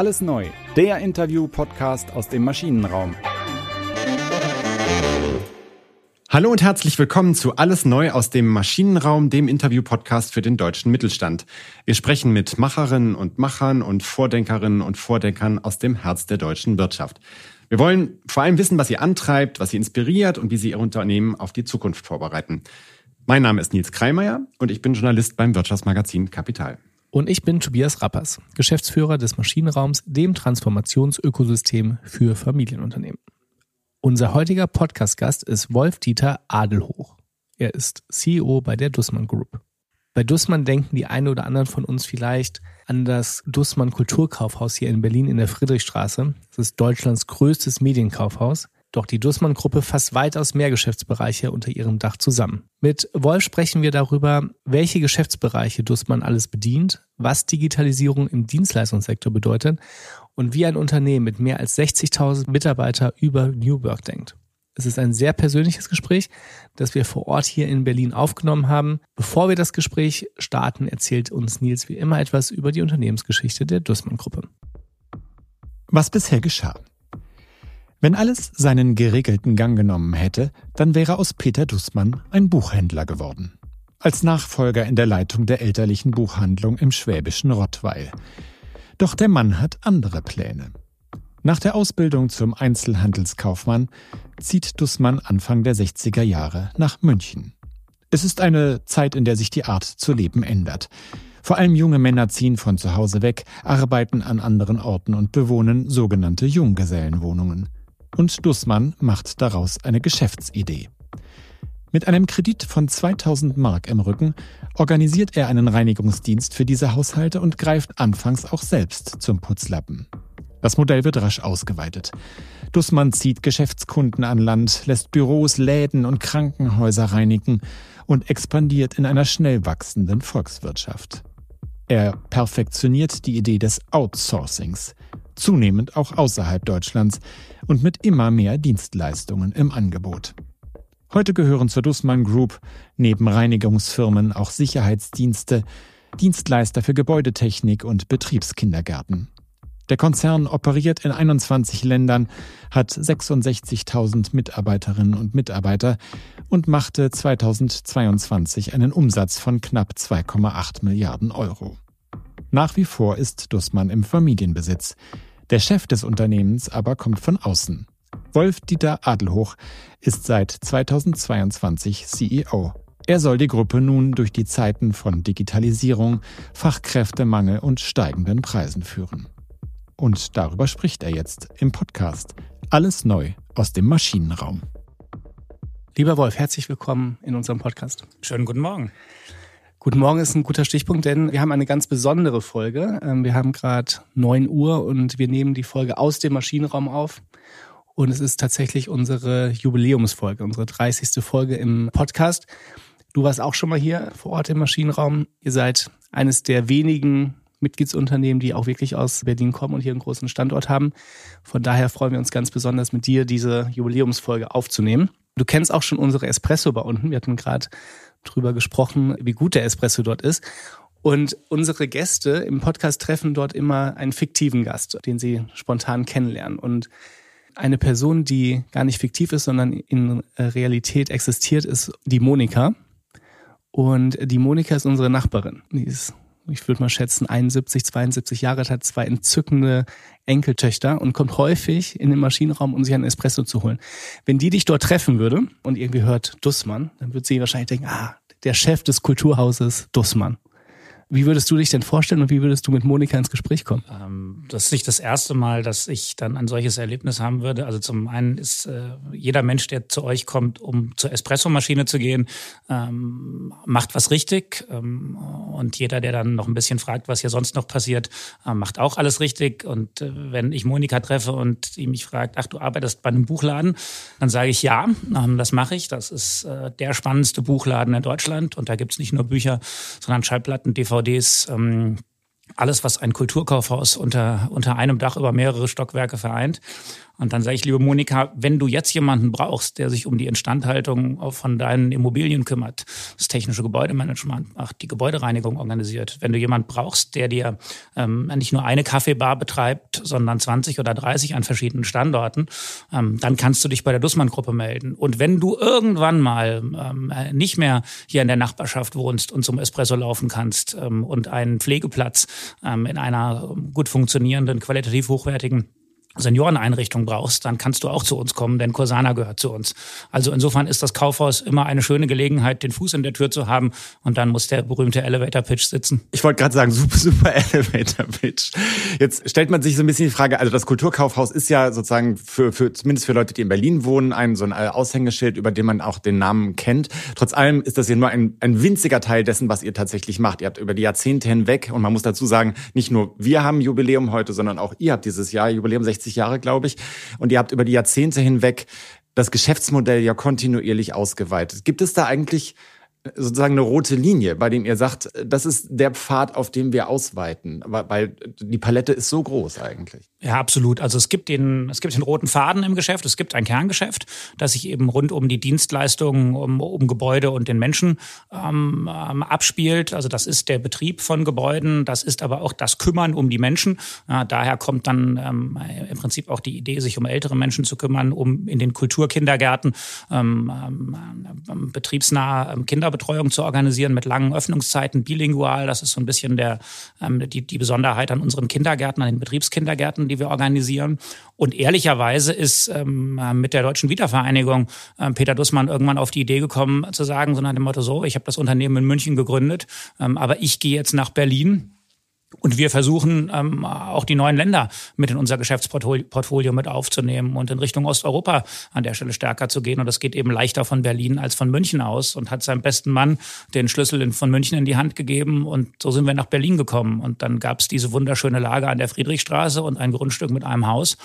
Alles neu, der Interview-Podcast aus dem Maschinenraum. Hallo und herzlich willkommen zu Alles Neu aus dem Maschinenraum, dem Interview-Podcast für den deutschen Mittelstand. Wir sprechen mit Macherinnen und Machern und Vordenkerinnen und Vordenkern aus dem Herz der deutschen Wirtschaft. Wir wollen vor allem wissen, was sie antreibt, was sie inspiriert und wie sie ihr Unternehmen auf die Zukunft vorbereiten. Mein Name ist Nils Kreimeier und ich bin Journalist beim Wirtschaftsmagazin Kapital. Und ich bin Tobias Rappers, Geschäftsführer des Maschinenraums, dem Transformationsökosystem für Familienunternehmen. Unser heutiger Podcast-Gast ist Wolf-Dieter Adelhoch. Er ist CEO bei der Dussmann Group. Bei Dussmann denken die einen oder anderen von uns vielleicht an das Dussmann Kulturkaufhaus hier in Berlin in der Friedrichstraße. Das ist Deutschlands größtes Medienkaufhaus. Doch die Dussmann-Gruppe fasst weitaus mehr Geschäftsbereiche unter ihrem Dach zusammen. Mit Wolf sprechen wir darüber, welche Geschäftsbereiche Dussmann alles bedient, was Digitalisierung im Dienstleistungssektor bedeutet und wie ein Unternehmen mit mehr als 60.000 Mitarbeiter über New Work denkt. Es ist ein sehr persönliches Gespräch, das wir vor Ort hier in Berlin aufgenommen haben. Bevor wir das Gespräch starten, erzählt uns Nils wie immer etwas über die Unternehmensgeschichte der Dussmann-Gruppe. Was bisher geschah. Wenn alles seinen geregelten Gang genommen hätte, dann wäre aus Peter Dussmann ein Buchhändler geworden. Als Nachfolger in der Leitung der elterlichen Buchhandlung im schwäbischen Rottweil. Doch der Mann hat andere Pläne. Nach der Ausbildung zum Einzelhandelskaufmann zieht Dussmann Anfang der 60er Jahre nach München. Es ist eine Zeit, in der sich die Art zu leben ändert. Vor allem junge Männer ziehen von zu Hause weg, arbeiten an anderen Orten und bewohnen sogenannte Junggesellenwohnungen und Dussmann macht daraus eine Geschäftsidee. Mit einem Kredit von 2000 Mark im Rücken organisiert er einen Reinigungsdienst für diese Haushalte und greift anfangs auch selbst zum Putzlappen. Das Modell wird rasch ausgeweitet. Dussmann zieht Geschäftskunden an Land, lässt Büros, Läden und Krankenhäuser reinigen und expandiert in einer schnell wachsenden Volkswirtschaft. Er perfektioniert die Idee des Outsourcings – zunehmend auch außerhalb Deutschlands und mit immer mehr Dienstleistungen im Angebot. Heute gehören zur Dussmann Group neben Reinigungsfirmen auch Sicherheitsdienste, Dienstleister für Gebäudetechnik und Betriebskindergärten. Der Konzern operiert in 21 Ländern, hat 66.000 Mitarbeiterinnen und Mitarbeiter und machte 2022 einen Umsatz von knapp 2,8 Milliarden Euro. Nach wie vor ist Dussmann im Familienbesitz. Der Chef des Unternehmens aber kommt von außen. Wolf-Dieter Adelhoch ist seit 2022 CEO. Er soll die Gruppe nun durch die Zeiten von Digitalisierung, Fachkräftemangel und steigenden Preisen führen. Und darüber spricht er jetzt im Podcast. Alles neu aus dem Maschinenraum. Lieber Wolf, herzlich willkommen in unserem Podcast. Schönen guten Morgen. Guten Morgen ist ein guter Stichpunkt, denn wir haben eine ganz besondere Folge. Ähm, wir haben gerade neun Uhr und wir nehmen die Folge aus dem Maschinenraum auf. Und es ist tatsächlich unsere Jubiläumsfolge, unsere 30. Folge im Podcast. Du warst auch schon mal hier vor Ort im Maschinenraum. Ihr seid eines der wenigen Mitgliedsunternehmen, die auch wirklich aus Berlin kommen und hier einen großen Standort haben. Von daher freuen wir uns ganz besonders, mit dir diese Jubiläumsfolge aufzunehmen. Du kennst auch schon unsere Espresso bei unten. Wir hatten gerade drüber gesprochen, wie gut der Espresso dort ist. Und unsere Gäste im Podcast treffen dort immer einen fiktiven Gast, den sie spontan kennenlernen. Und eine Person, die gar nicht fiktiv ist, sondern in Realität existiert, ist die Monika. Und die Monika ist unsere Nachbarin. Die ist, ich würde mal schätzen, 71, 72 Jahre alt, hat zwei entzückende Enkeltöchter und kommt häufig in den Maschinenraum, um sich einen Espresso zu holen. Wenn die dich dort treffen würde und irgendwie hört Dussmann, dann würde sie wahrscheinlich denken, ah, der Chef des Kulturhauses Dussmann. Wie würdest du dich denn vorstellen und wie würdest du mit Monika ins Gespräch kommen? Ähm, das ist nicht das erste Mal, dass ich dann ein solches Erlebnis haben würde. Also zum einen ist äh, jeder Mensch, der zu euch kommt, um zur Espressomaschine zu gehen, ähm, macht was richtig. Ähm, und jeder, der dann noch ein bisschen fragt, was hier sonst noch passiert, äh, macht auch alles richtig. Und äh, wenn ich Monika treffe und die mich fragt, ach, du arbeitest bei einem Buchladen, dann sage ich ja, ähm, das mache ich. Das ist äh, der spannendste Buchladen in Deutschland. Und da gibt's nicht nur Bücher, sondern Schallplatten, DVD, DVDs, ähm, alles, was ein Kulturkaufhaus unter, unter einem Dach über mehrere Stockwerke vereint. Und dann sage ich, liebe Monika, wenn du jetzt jemanden brauchst, der sich um die Instandhaltung von deinen Immobilien kümmert, das technische Gebäudemanagement macht, die Gebäudereinigung organisiert, wenn du jemanden brauchst, der dir ähm, nicht nur eine Kaffeebar betreibt, sondern 20 oder 30 an verschiedenen Standorten, ähm, dann kannst du dich bei der Dussmann-Gruppe melden. Und wenn du irgendwann mal ähm, nicht mehr hier in der Nachbarschaft wohnst und zum Espresso laufen kannst ähm, und einen Pflegeplatz ähm, in einer gut funktionierenden, qualitativ hochwertigen Senioreneinrichtung brauchst, dann kannst du auch zu uns kommen, denn Corsana gehört zu uns. Also insofern ist das Kaufhaus immer eine schöne Gelegenheit, den Fuß in der Tür zu haben und dann muss der berühmte Elevator Pitch sitzen. Ich wollte gerade sagen, super, super Elevator Pitch. Jetzt stellt man sich so ein bisschen die Frage, also das Kulturkaufhaus ist ja sozusagen für, für zumindest für Leute, die in Berlin wohnen, ein so ein Aushängeschild, über den man auch den Namen kennt. Trotz allem ist das ja nur ein, ein winziger Teil dessen, was ihr tatsächlich macht. Ihr habt über die Jahrzehnte hinweg, und man muss dazu sagen, nicht nur wir haben Jubiläum heute, sondern auch ihr habt dieses Jahr Jubiläum 60 60 Jahre, glaube ich. Und ihr habt über die Jahrzehnte hinweg das Geschäftsmodell ja kontinuierlich ausgeweitet. Gibt es da eigentlich sozusagen eine rote Linie, bei dem ihr sagt, das ist der Pfad, auf dem wir ausweiten, weil die Palette ist so groß eigentlich. Ja, absolut. Also es gibt den, es gibt den roten Faden im Geschäft, es gibt ein Kerngeschäft, das sich eben rund um die Dienstleistungen, um, um Gebäude und den Menschen ähm, ähm, abspielt. Also das ist der Betrieb von Gebäuden, das ist aber auch das Kümmern um die Menschen. Ja, daher kommt dann ähm, im Prinzip auch die Idee, sich um ältere Menschen zu kümmern, um in den Kulturkindergärten ähm, ähm, betriebsnahe ähm, Kinderbetreuung zu organisieren mit langen Öffnungszeiten, bilingual. Das ist so ein bisschen der, ähm, die, die Besonderheit an unseren Kindergärten, an den Betriebskindergärten die wir organisieren. Und ehrlicherweise ist ähm, mit der Deutschen Wiedervereinigung ähm, Peter Dussmann irgendwann auf die Idee gekommen, zu sagen, so nach dem Motto, so, ich habe das Unternehmen in München gegründet, ähm, aber ich gehe jetzt nach Berlin und wir versuchen ähm, auch die neuen Länder mit in unser Geschäftsportfolio mit aufzunehmen und in Richtung Osteuropa an der Stelle stärker zu gehen. Und das geht eben leichter von Berlin als von München aus und hat seinem besten Mann den Schlüssel von München in die Hand gegeben. Und so sind wir nach Berlin gekommen. Und dann gab es diese wunderschöne Lage an der Friedrichstraße und ein Grundstück mit einem Haus.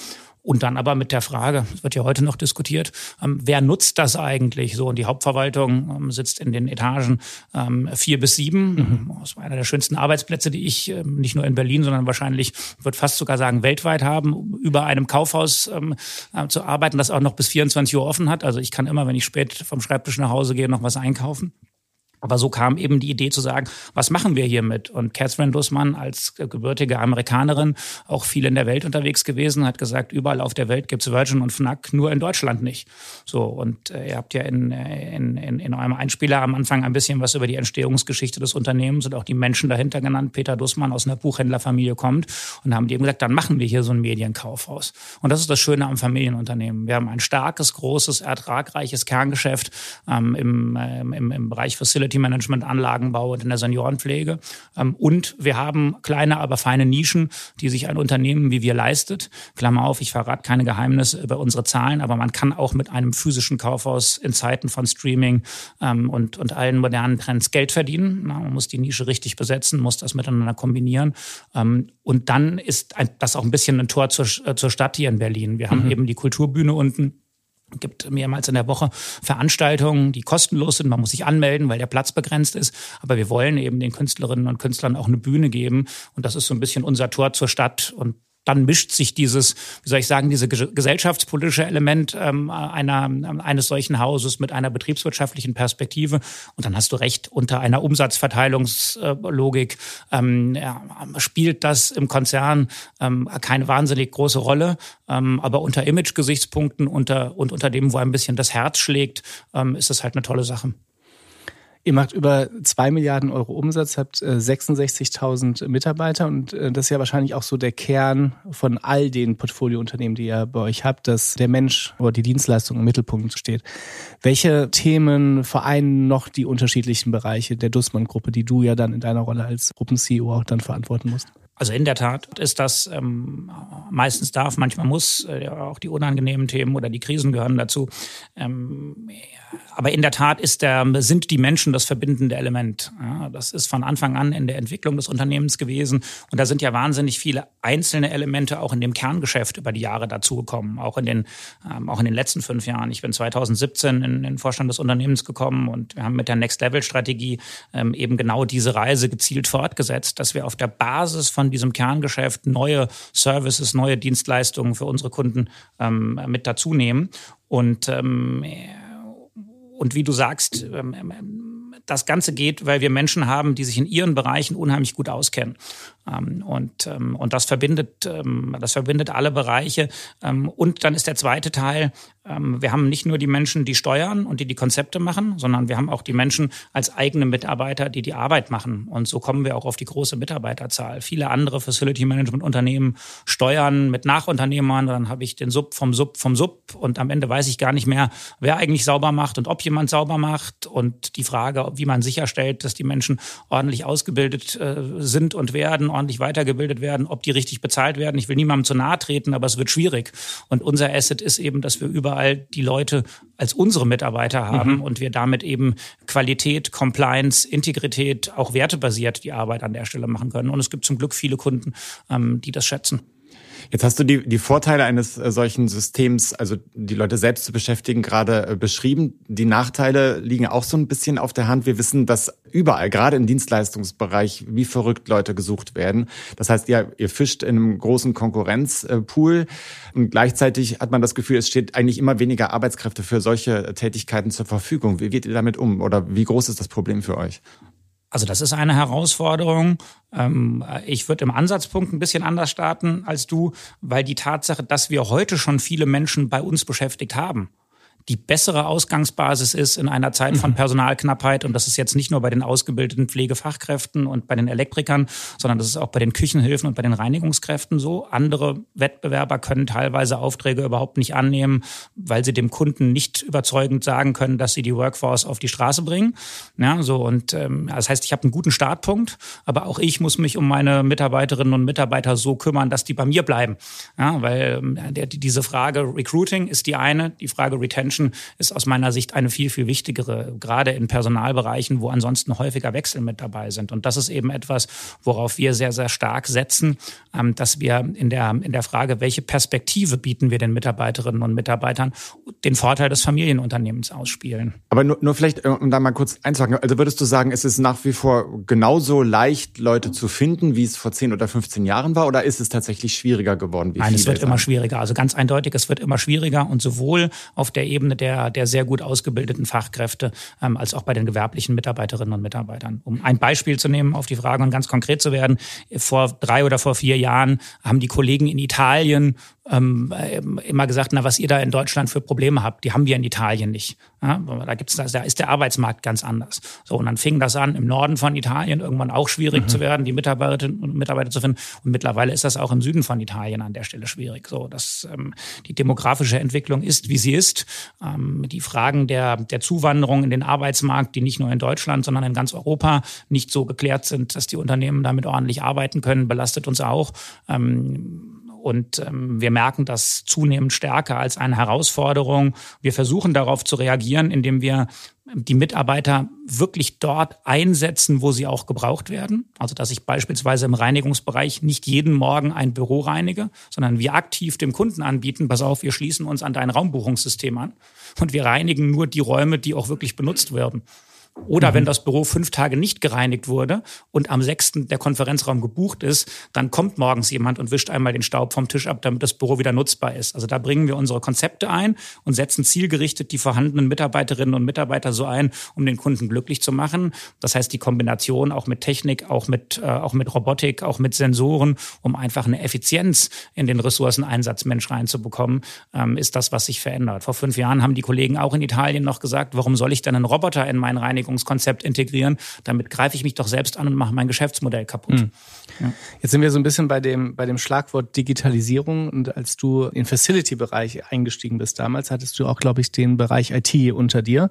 Und dann aber mit der Frage, es wird ja heute noch diskutiert, ähm, wer nutzt das eigentlich so? Und die Hauptverwaltung ähm, sitzt in den Etagen ähm, vier bis sieben. Mhm. Das war einer der schönsten Arbeitsplätze, die ich ähm, nicht nur in Berlin, sondern wahrscheinlich, würde fast sogar sagen, weltweit haben, über einem Kaufhaus ähm, äh, zu arbeiten, das auch noch bis 24 Uhr offen hat. Also ich kann immer, wenn ich spät vom Schreibtisch nach Hause gehe, noch was einkaufen. Aber so kam eben die Idee zu sagen, was machen wir hiermit? Und Catherine Dussmann als gebürtige Amerikanerin, auch viel in der Welt unterwegs gewesen, hat gesagt, überall auf der Welt gibt's Virgin und Fnac, nur in Deutschland nicht. So, und äh, ihr habt ja in, in, in, in eurem Einspieler am Anfang ein bisschen was über die Entstehungsgeschichte des Unternehmens und auch die Menschen dahinter genannt. Peter Dussmann aus einer Buchhändlerfamilie kommt und haben die eben gesagt, dann machen wir hier so ein Medienkaufhaus. Und das ist das Schöne am Familienunternehmen. Wir haben ein starkes, großes, ertragreiches Kerngeschäft ähm, im, äh, im, im Bereich Facility Facility Management, Anlagenbau und in der Seniorenpflege. Ähm, und wir haben kleine, aber feine Nischen, die sich ein Unternehmen wie wir leistet. Klammer auf, ich verrate keine Geheimnisse über unsere Zahlen, aber man kann auch mit einem physischen Kaufhaus in Zeiten von Streaming ähm, und, und allen modernen Trends Geld verdienen. Man muss die Nische richtig besetzen, muss das miteinander kombinieren. Ähm, und dann ist das auch ein bisschen ein Tor zur, äh, zur Stadt hier in Berlin. Wir haben mhm. eben die Kulturbühne unten gibt mehrmals in der Woche Veranstaltungen, die kostenlos sind. Man muss sich anmelden, weil der Platz begrenzt ist. Aber wir wollen eben den Künstlerinnen und Künstlern auch eine Bühne geben. Und das ist so ein bisschen unser Tor zur Stadt. Und dann mischt sich dieses, wie soll ich sagen, diese gesellschaftspolitische Element ähm, einer, eines solchen Hauses mit einer betriebswirtschaftlichen Perspektive. Und dann hast du recht, unter einer Umsatzverteilungslogik ähm, ja, spielt das im Konzern ähm, keine wahnsinnig große Rolle. Ähm, aber unter Image-Gesichtspunkten unter, und unter dem, wo ein bisschen das Herz schlägt, ähm, ist das halt eine tolle Sache. Ihr macht über zwei Milliarden Euro Umsatz, habt 66.000 äh, Mitarbeiter und äh, das ist ja wahrscheinlich auch so der Kern von all den Portfoliounternehmen, die ihr bei euch habt, dass der Mensch oder die Dienstleistung im Mittelpunkt steht. Welche Themen vereinen noch die unterschiedlichen Bereiche der Dussmann-Gruppe, die du ja dann in deiner Rolle als Gruppen-CEO auch dann verantworten musst? Also in der Tat ist das ähm, meistens darf, manchmal muss, äh, auch die unangenehmen Themen oder die Krisen gehören dazu. Ähm, aber in der Tat ist der, sind die Menschen das verbindende Element. Ja, das ist von Anfang an in der Entwicklung des Unternehmens gewesen. Und da sind ja wahnsinnig viele einzelne Elemente auch in dem Kerngeschäft über die Jahre dazugekommen, auch in den, ähm, auch in den letzten fünf Jahren. Ich bin 2017 in den Vorstand des Unternehmens gekommen und wir haben mit der Next Level Strategie ähm, eben genau diese Reise gezielt fortgesetzt, dass wir auf der Basis von in diesem Kerngeschäft neue Services, neue Dienstleistungen für unsere Kunden ähm, mit dazu nehmen. Und, ähm, und wie du sagst, ähm, das Ganze geht, weil wir Menschen haben, die sich in ihren Bereichen unheimlich gut auskennen. Ähm, und, ähm, und das verbindet, ähm, das verbindet alle Bereiche. Und dann ist der zweite Teil, wir haben nicht nur die Menschen, die steuern und die die Konzepte machen, sondern wir haben auch die Menschen als eigene Mitarbeiter, die die Arbeit machen. Und so kommen wir auch auf die große Mitarbeiterzahl. Viele andere Facility Management Unternehmen steuern mit Nachunternehmern. Dann habe ich den Sub vom Sub vom Sub und am Ende weiß ich gar nicht mehr, wer eigentlich sauber macht und ob jemand sauber macht. Und die Frage, wie man sicherstellt, dass die Menschen ordentlich ausgebildet äh, sind und werden, ordentlich weitergebildet werden, ob die richtig bezahlt werden. Ich will niemandem zu nahe treten, aber es wird schwierig. Und unser Asset ist eben, dass wir überall die Leute als unsere Mitarbeiter haben mhm. und wir damit eben Qualität, Compliance, Integrität, auch wertebasiert die Arbeit an der Stelle machen können. Und es gibt zum Glück viele Kunden, ähm, die das schätzen. Jetzt hast du die, die Vorteile eines äh, solchen Systems, also die Leute selbst zu beschäftigen, gerade äh, beschrieben. Die Nachteile liegen auch so ein bisschen auf der Hand. Wir wissen, dass überall, gerade im Dienstleistungsbereich, wie verrückt Leute gesucht werden. Das heißt, ihr, ihr fischt in einem großen Konkurrenzpool und gleichzeitig hat man das Gefühl, es steht eigentlich immer weniger Arbeitskräfte für solche Tätigkeiten zur Verfügung. Wie geht ihr damit um oder wie groß ist das Problem für euch? Also das ist eine Herausforderung. Ähm, ich würde im Ansatzpunkt ein bisschen anders starten als du, weil die Tatsache, dass wir heute schon viele Menschen bei uns beschäftigt haben, die bessere Ausgangsbasis ist in einer Zeit von mhm. Personalknappheit. Und das ist jetzt nicht nur bei den ausgebildeten Pflegefachkräften und bei den Elektrikern, sondern das ist auch bei den Küchenhilfen und bei den Reinigungskräften so. Andere Wettbewerber können teilweise Aufträge überhaupt nicht annehmen, weil sie dem Kunden nicht überzeugend sagen können, dass sie die Workforce auf die Straße bringen. Ja, so und ähm, das heißt, ich habe einen guten Startpunkt, aber auch ich muss mich um meine Mitarbeiterinnen und Mitarbeiter so kümmern, dass die bei mir bleiben. Ja, weil ähm, der, diese Frage Recruiting ist die eine, die Frage Retention Menschen ist aus meiner Sicht eine viel, viel wichtigere, gerade in Personalbereichen, wo ansonsten häufiger Wechsel mit dabei sind. Und das ist eben etwas, worauf wir sehr, sehr stark setzen, ähm, dass wir in der, in der Frage, welche Perspektive bieten wir den Mitarbeiterinnen und Mitarbeitern, den Vorteil des Familienunternehmens ausspielen. Aber nur, nur vielleicht, äh, um da mal kurz einzuhaken, also würdest du sagen, es ist nach wie vor genauso leicht, Leute zu finden, wie es vor 10 oder 15 Jahren war, oder ist es tatsächlich schwieriger geworden? Nein, es wird sagen? immer schwieriger. Also ganz eindeutig, es wird immer schwieriger und sowohl auf der Ebene Ebene der, der sehr gut ausgebildeten Fachkräfte ähm, als auch bei den gewerblichen Mitarbeiterinnen und Mitarbeitern. Um ein Beispiel zu nehmen auf die Frage und ganz konkret zu werden, vor drei oder vor vier Jahren haben die Kollegen in Italien ähm, immer gesagt, na, was ihr da in Deutschland für Probleme habt, die haben wir in Italien nicht. Ja, da gibt's, da ist der Arbeitsmarkt ganz anders. So, und dann fing das an, im Norden von Italien irgendwann auch schwierig mhm. zu werden, die Mitarbeiterinnen und Mitarbeiter zu finden. Und mittlerweile ist das auch im Süden von Italien an der Stelle schwierig. So, dass ähm, die demografische Entwicklung ist, wie sie ist. Ähm, die Fragen der, der Zuwanderung in den Arbeitsmarkt, die nicht nur in Deutschland, sondern in ganz Europa nicht so geklärt sind, dass die Unternehmen damit ordentlich arbeiten können, belastet uns auch. Ähm, und ähm, wir merken das zunehmend stärker als eine Herausforderung. Wir versuchen darauf zu reagieren, indem wir die Mitarbeiter wirklich dort einsetzen, wo sie auch gebraucht werden. Also dass ich beispielsweise im Reinigungsbereich nicht jeden Morgen ein Büro reinige, sondern wir aktiv dem Kunden anbieten, pass auf, wir schließen uns an dein Raumbuchungssystem an und wir reinigen nur die Räume, die auch wirklich benutzt werden. Oder mhm. wenn das Büro fünf Tage nicht gereinigt wurde und am sechsten der Konferenzraum gebucht ist, dann kommt morgens jemand und wischt einmal den Staub vom Tisch ab, damit das Büro wieder nutzbar ist. Also da bringen wir unsere Konzepte ein und setzen zielgerichtet die vorhandenen Mitarbeiterinnen und Mitarbeiter so ein, um den Kunden glücklich zu machen. Das heißt, die Kombination auch mit Technik, auch mit, äh, auch mit Robotik, auch mit Sensoren, um einfach eine Effizienz in den Ressourceneinsatz Mensch reinzubekommen, ähm, ist das, was sich verändert. Vor fünf Jahren haben die Kollegen auch in Italien noch gesagt, warum soll ich denn einen Roboter in meinen Reinigung Reinigungskonzept integrieren. Damit greife ich mich doch selbst an und mache mein Geschäftsmodell kaputt. Mhm. Ja. Jetzt sind wir so ein bisschen bei dem, bei dem Schlagwort Digitalisierung. Und als du in Facility-Bereich eingestiegen bist damals, hattest du auch, glaube ich, den Bereich IT unter dir.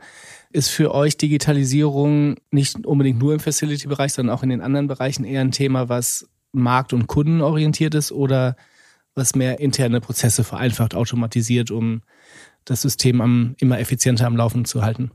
Ist für euch Digitalisierung nicht unbedingt nur im Facility-Bereich, sondern auch in den anderen Bereichen eher ein Thema, was markt- und kundenorientiert ist oder was mehr interne Prozesse vereinfacht, automatisiert, um das System am, immer effizienter am Laufen zu halten?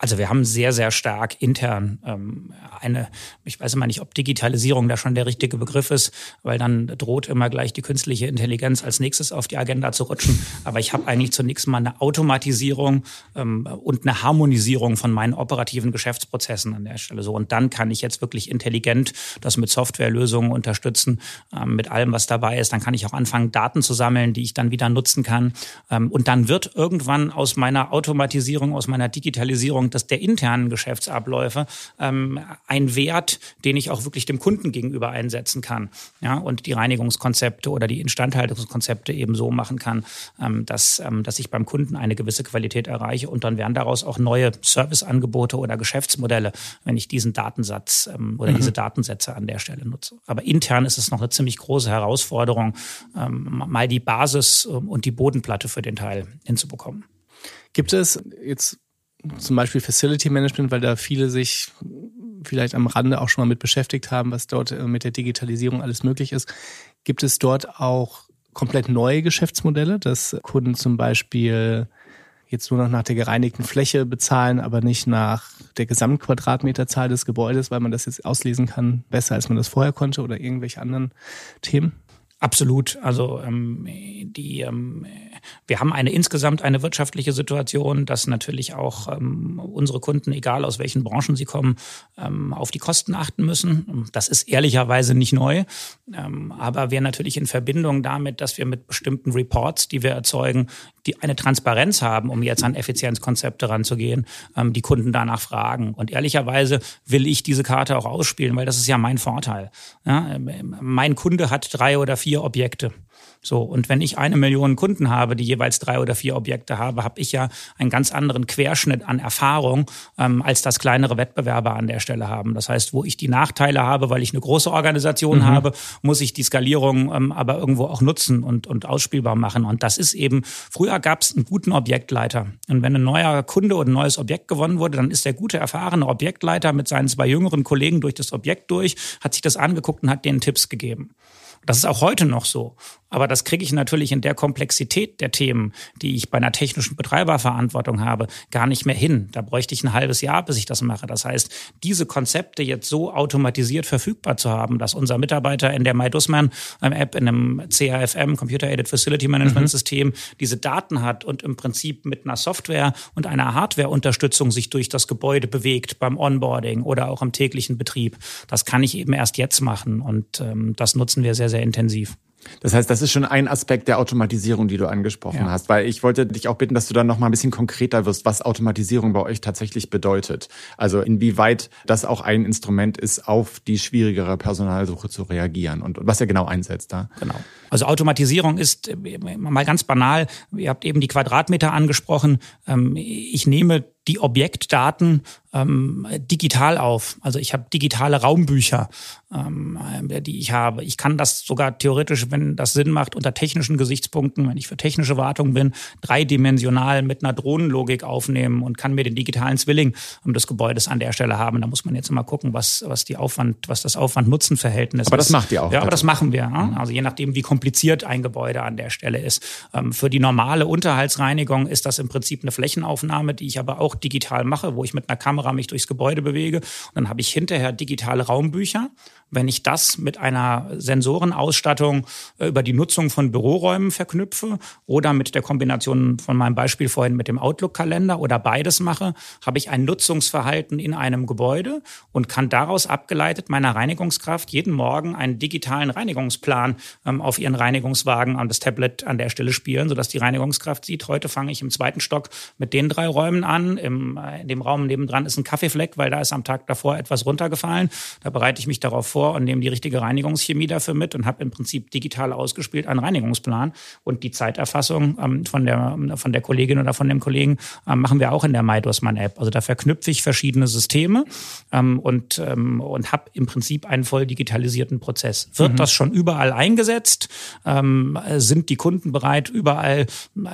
Also wir haben sehr, sehr stark intern ähm, eine, ich weiß immer nicht, ob Digitalisierung da schon der richtige Begriff ist, weil dann droht immer gleich die künstliche Intelligenz als nächstes auf die Agenda zu rutschen. Aber ich habe eigentlich zunächst mal eine Automatisierung ähm, und eine Harmonisierung von meinen operativen Geschäftsprozessen an der Stelle. So und dann kann ich jetzt wirklich intelligent das mit Softwarelösungen unterstützen, ähm, mit allem, was dabei ist. Dann kann ich auch anfangen, Daten zu sammeln, die ich dann wieder nutzen kann. Ähm, und dann wird irgendwann aus meiner Automatisierung, aus meiner Digitalisierung dass der internen Geschäftsabläufe ähm, ein Wert, den ich auch wirklich dem Kunden gegenüber einsetzen kann. Ja, und die Reinigungskonzepte oder die Instandhaltungskonzepte eben so machen kann, ähm, dass, ähm, dass ich beim Kunden eine gewisse Qualität erreiche und dann werden daraus auch neue Serviceangebote oder Geschäftsmodelle, wenn ich diesen Datensatz ähm, oder mhm. diese Datensätze an der Stelle nutze. Aber intern ist es noch eine ziemlich große Herausforderung, ähm, mal die Basis ähm, und die Bodenplatte für den Teil hinzubekommen. Gibt es jetzt zum Beispiel Facility Management, weil da viele sich vielleicht am Rande auch schon mal mit beschäftigt haben, was dort äh, mit der Digitalisierung alles möglich ist. Gibt es dort auch komplett neue Geschäftsmodelle, dass Kunden zum Beispiel jetzt nur noch nach der gereinigten Fläche bezahlen, aber nicht nach der Gesamtquadratmeterzahl des Gebäudes, weil man das jetzt auslesen kann, besser als man das vorher konnte oder irgendwelche anderen Themen? Absolut. Also ähm, die, ähm, wir haben eine insgesamt eine wirtschaftliche Situation, dass natürlich auch ähm, unsere Kunden, egal aus welchen Branchen sie kommen, ähm, auf die Kosten achten müssen. Das ist ehrlicherweise nicht neu, ähm, aber wir natürlich in Verbindung damit, dass wir mit bestimmten Reports, die wir erzeugen, die eine Transparenz haben, um jetzt an Effizienzkonzepte ranzugehen, ähm, die Kunden danach fragen. Und ehrlicherweise will ich diese Karte auch ausspielen, weil das ist ja mein Vorteil. Ja, ähm, mein Kunde hat drei oder vier Objekte. So, und wenn ich eine Million Kunden habe, die jeweils drei oder vier Objekte habe, habe ich ja einen ganz anderen Querschnitt an Erfahrung, ähm, als das kleinere Wettbewerber an der Stelle haben. Das heißt, wo ich die Nachteile habe, weil ich eine große Organisation mhm. habe, muss ich die Skalierung ähm, aber irgendwo auch nutzen und, und ausspielbar machen. Und das ist eben, früher gab es einen guten Objektleiter. Und wenn ein neuer Kunde oder ein neues Objekt gewonnen wurde, dann ist der gute, erfahrene Objektleiter mit seinen zwei jüngeren Kollegen durch das Objekt durch, hat sich das angeguckt und hat denen Tipps gegeben. Das ist auch heute noch so. Aber das kriege ich natürlich in der Komplexität der Themen, die ich bei einer technischen Betreiberverantwortung habe, gar nicht mehr hin. Da bräuchte ich ein halbes Jahr, bis ich das mache. Das heißt, diese Konzepte jetzt so automatisiert verfügbar zu haben, dass unser Mitarbeiter in der MyDussman-App, in einem CAFM, Computer-Aided Facility Management System, mhm. diese Daten hat und im Prinzip mit einer Software und einer Hardware-Unterstützung sich durch das Gebäude bewegt beim Onboarding oder auch im täglichen Betrieb. Das kann ich eben erst jetzt machen und ähm, das nutzen wir sehr, sehr intensiv. Das heißt, das ist schon ein Aspekt der Automatisierung, die du angesprochen ja. hast, weil ich wollte dich auch bitten, dass du dann noch mal ein bisschen konkreter wirst, was Automatisierung bei euch tatsächlich bedeutet. Also inwieweit das auch ein Instrument ist, auf die schwierigere Personalsuche zu reagieren und, was er genau einsetzt da. Genau. Also Automatisierung ist äh, mal ganz banal. Ihr habt eben die Quadratmeter angesprochen. Ähm, ich nehme die Objektdaten ähm, digital auf. Also ich habe digitale Raumbücher, ähm, die ich habe. Ich kann das sogar theoretisch, wenn das Sinn macht, unter technischen Gesichtspunkten, wenn ich für technische Wartung bin, dreidimensional mit einer Drohnenlogik aufnehmen und kann mir den digitalen Zwilling des Gebäudes an der Stelle haben. Da muss man jetzt immer gucken, was, was die Aufwand, was das Aufwand-Nutzen-Verhältnis ist. Aber das macht ihr auch. Ja, aber das machen wir. Mhm. Also je nachdem, wie kompliziert ein Gebäude an der Stelle ist. Ähm, für die normale Unterhaltsreinigung ist das im Prinzip eine Flächenaufnahme, die ich aber auch digital mache, wo ich mit einer Kamera mich durchs Gebäude bewege. Und dann habe ich hinterher digitale Raumbücher wenn ich das mit einer Sensorenausstattung äh, über die Nutzung von Büroräumen verknüpfe oder mit der Kombination von meinem Beispiel vorhin mit dem Outlook-Kalender oder beides mache, habe ich ein Nutzungsverhalten in einem Gebäude und kann daraus abgeleitet meiner Reinigungskraft jeden Morgen einen digitalen Reinigungsplan ähm, auf ihren Reinigungswagen an das Tablet an der Stelle spielen, sodass die Reinigungskraft sieht, heute fange ich im zweiten Stock mit den drei Räumen an. Im, äh, in dem Raum nebendran ist ein Kaffeefleck, weil da ist am Tag davor etwas runtergefallen. Da bereite ich mich darauf vor, und nehme die richtige Reinigungschemie dafür mit und habe im Prinzip digital ausgespielt einen Reinigungsplan. Und die Zeiterfassung ähm, von, der, von der Kollegin oder von dem Kollegen ähm, machen wir auch in der MyDosman-App. Also da verknüpfe ich verschiedene Systeme ähm, und, ähm, und habe im Prinzip einen voll digitalisierten Prozess. Wird mhm. das schon überall eingesetzt? Ähm, sind die Kunden bereit, überall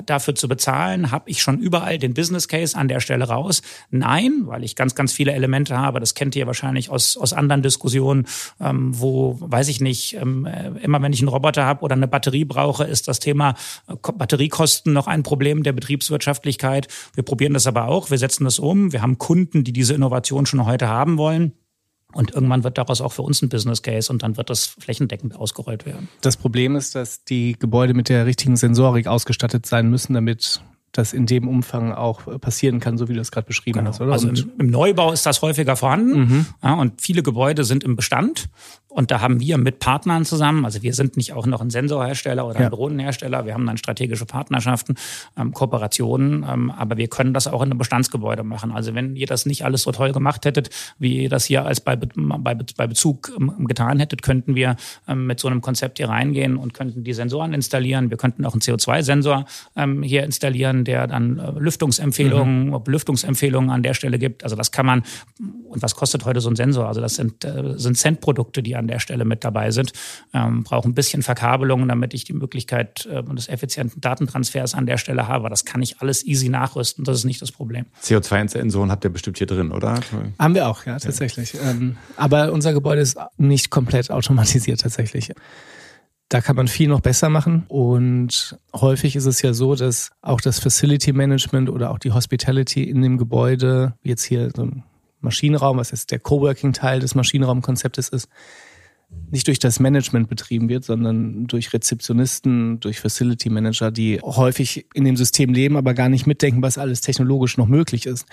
dafür zu bezahlen? Habe ich schon überall den Business Case an der Stelle raus? Nein, weil ich ganz, ganz viele Elemente habe. Das kennt ihr wahrscheinlich aus, aus anderen Diskussionen, ähm, wo, weiß ich nicht, ähm, äh, immer wenn ich einen Roboter habe oder eine Batterie brauche, ist das Thema äh, Batteriekosten noch ein Problem der Betriebswirtschaftlichkeit. Wir probieren das aber auch. Wir setzen das um. Wir haben Kunden, die diese Innovation schon heute haben wollen. Und irgendwann wird daraus auch für uns ein Business Case und dann wird das flächendeckend ausgerollt werden. Das Problem ist, dass die Gebäude mit der richtigen Sensorik ausgestattet sein müssen, damit das in dem Umfang auch passieren kann, so wie du es gerade beschrieben genau. hast, oder? Also im, im, Neubau ist das häufiger vorhanden mhm. ja, und viele Gebäude sind im Bestand und da haben wir mit Partnern zusammen, also wir sind nicht auch noch ein Sensorhersteller oder ein ja. Drohnenhersteller, wir haben dann strategische Partnerschaften, ähm, Kooperationen, ähm, aber wir können das auch in einem Bestandsgebäude machen. Also wenn ihr das nicht alles so toll gemacht hättet, wie ihr das hier als bei, bei, bei Bezug ähm, getan hättet, könnten wir ähm, mit so einem Konzept hier reingehen und könnten die Sensoren installieren. Wir könnten auch einen CO2-Sensor ähm, hier installieren, der dann äh, Lüftungsempfehlungen, mhm. Belüftungsempfehlungen an der Stelle gibt. Also das kann man, und was kostet heute so ein Sensor? Also das sind, äh, sind Cent-Produkte, die an an der Stelle mit dabei sind. Ähm, brauche ein bisschen Verkabelung, damit ich die Möglichkeit äh, des effizienten Datentransfers an der Stelle habe. Das kann ich alles easy nachrüsten. Das ist nicht das Problem. CO2-Sensoren habt ihr bestimmt hier drin, oder? Haben wir auch, ja, tatsächlich. Ja. Ähm, aber unser Gebäude ist nicht komplett automatisiert tatsächlich. Da kann man viel noch besser machen und häufig ist es ja so, dass auch das Facility Management oder auch die Hospitality in dem Gebäude, jetzt hier so ein Maschinenraum, was jetzt der Coworking-Teil des Maschinenraumkonzeptes ist, nicht durch das Management betrieben wird, sondern durch Rezeptionisten, durch Facility Manager, die häufig in dem System leben, aber gar nicht mitdenken, was alles technologisch noch möglich ist.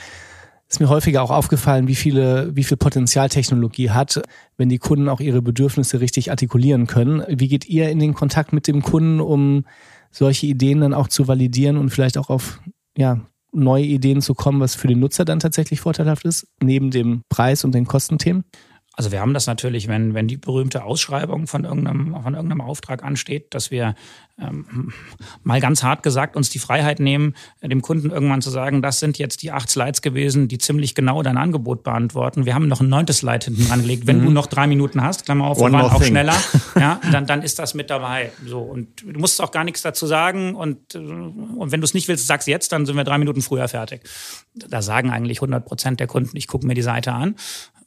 Ist mir häufiger auch aufgefallen, wie viele, wie viel Potenzial Technologie hat, wenn die Kunden auch ihre Bedürfnisse richtig artikulieren können. Wie geht ihr in den Kontakt mit dem Kunden, um solche Ideen dann auch zu validieren und vielleicht auch auf ja, neue Ideen zu kommen, was für den Nutzer dann tatsächlich vorteilhaft ist, neben dem Preis und den Kostenthemen? Also wir haben das natürlich, wenn, wenn die berühmte Ausschreibung von irgendeinem, von irgendeinem Auftrag ansteht, dass wir ähm, mal ganz hart gesagt uns die Freiheit nehmen, dem Kunden irgendwann zu sagen, das sind jetzt die acht Slides gewesen, die ziemlich genau dein Angebot beantworten. Wir haben noch ein neuntes Slide hinten angelegt. Wenn mhm. du noch drei Minuten hast, Klammer auf, wir waren auch thing. schneller, ja, dann, dann ist das mit dabei. So, und du musst auch gar nichts dazu sagen. Und, äh, und wenn du es nicht willst, sag's jetzt, dann sind wir drei Minuten früher fertig. Da sagen eigentlich 100 Prozent der Kunden, ich gucke mir die Seite an